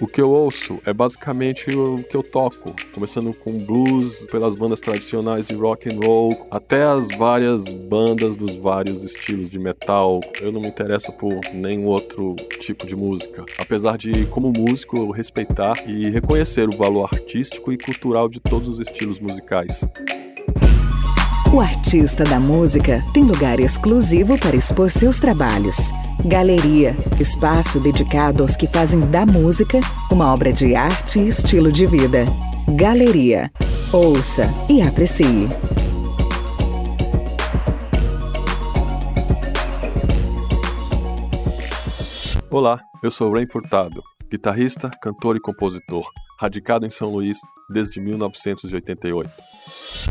O que eu ouço é basicamente o que eu toco, começando com blues, pelas bandas tradicionais de rock and roll, até as várias bandas dos vários estilos de metal. Eu não me interesso por nenhum outro tipo de música, apesar de como músico eu respeitar e reconhecer o valor artístico e cultural de todos os estilos musicais. O artista da música tem lugar exclusivo para expor seus trabalhos. Galeria espaço dedicado aos que fazem da música uma obra de arte e estilo de vida. Galeria ouça e aprecie. Olá, eu sou Ren Furtado, guitarrista, cantor e compositor, radicado em São Luís desde 1988.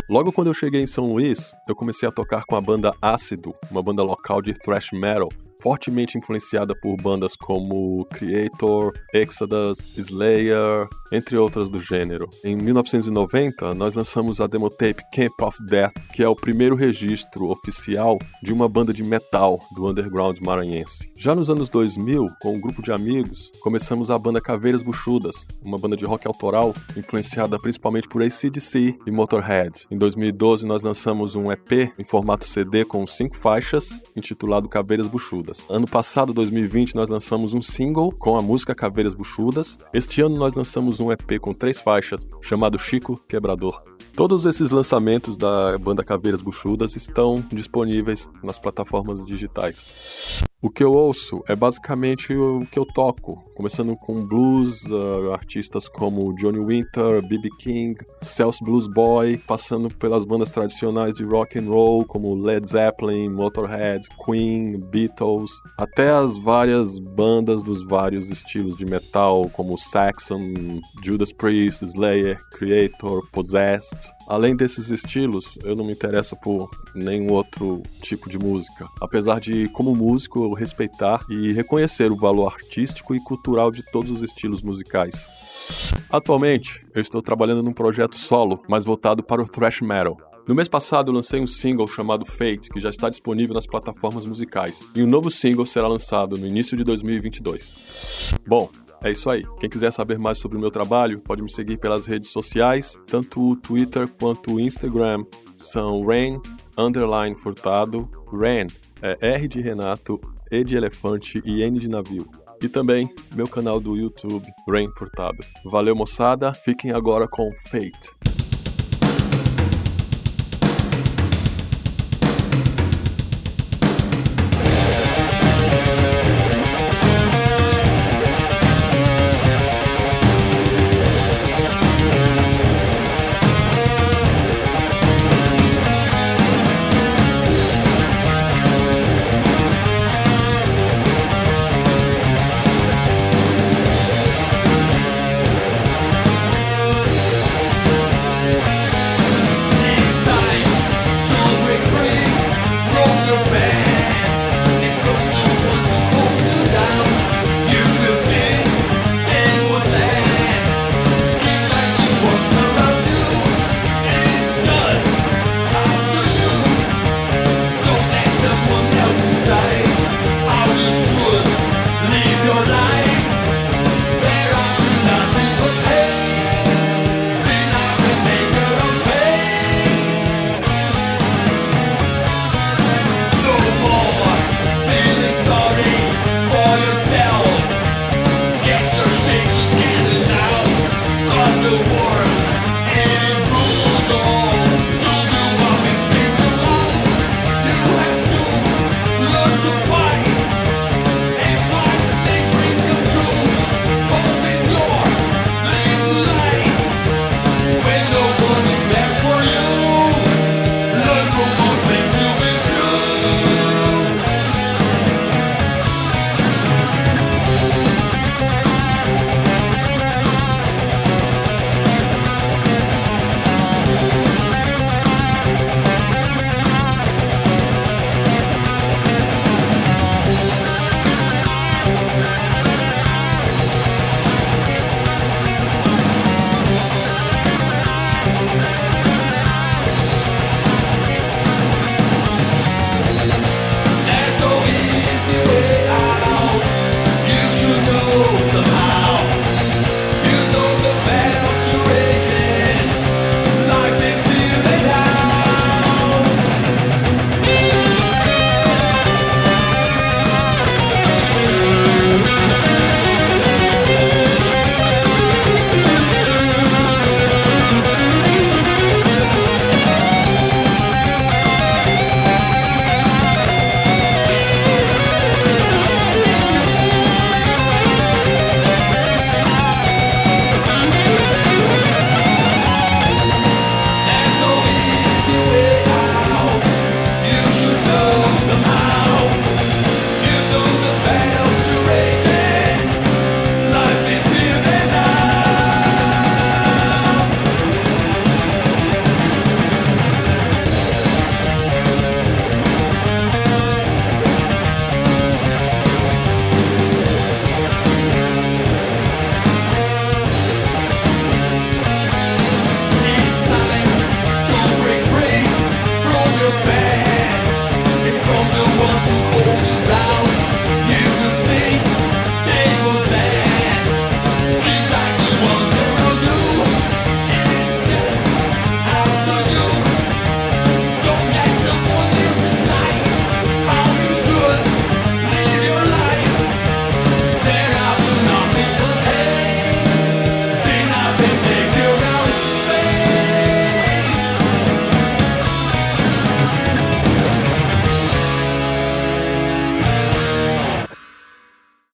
Logo quando eu cheguei em São Luís, eu comecei a tocar com a banda Ácido, uma banda local de thrash metal, fortemente influenciada por bandas como Creator, Exodus, Slayer, entre outras do gênero. Em 1990, nós lançamos a demo tape Camp of Death, que é o primeiro registro oficial de uma banda de metal do underground maranhense. Já nos anos 2000, com um grupo de amigos, começamos a banda Caveiras Buchudas, uma banda de rock autoral influenciada principalmente por ACDC e Motorhead. Em 2012, nós lançamos um EP em formato CD com cinco faixas, intitulado Caveiras Buchudas. Ano passado, 2020, nós lançamos um single com a música Caveiras Buchudas. Este ano nós lançamos um EP com três faixas, chamado Chico Quebrador. Todos esses lançamentos da banda Caveiras Buchudas estão disponíveis nas plataformas digitais. O que eu ouço é basicamente o que eu toco, começando com blues, uh, artistas como Johnny Winter, B.B. King, Celso Blues Boy, passando pelas bandas tradicionais de rock and roll como Led Zeppelin, Motorhead, Queen, Beatles, até as várias bandas dos vários estilos de metal como Saxon, Judas Priest, Slayer, Creator, Possessed. Além desses estilos, eu não me interesso por nenhum outro tipo de música, apesar de como músico respeitar e reconhecer o valor artístico e cultural de todos os estilos musicais. Atualmente, eu estou trabalhando num projeto solo, mais voltado para o thrash metal. No mês passado, eu lancei um single chamado Fate, que já está disponível nas plataformas musicais, e um novo single será lançado no início de 2022. Bom, é isso aí. Quem quiser saber mais sobre o meu trabalho, pode me seguir pelas redes sociais, tanto o Twitter quanto o Instagram são underline Furtado. Rain é R de Renato, e de elefante e N de navio. E também meu canal do YouTube, Rain Furtado. Valeu, moçada. Fiquem agora com Fate.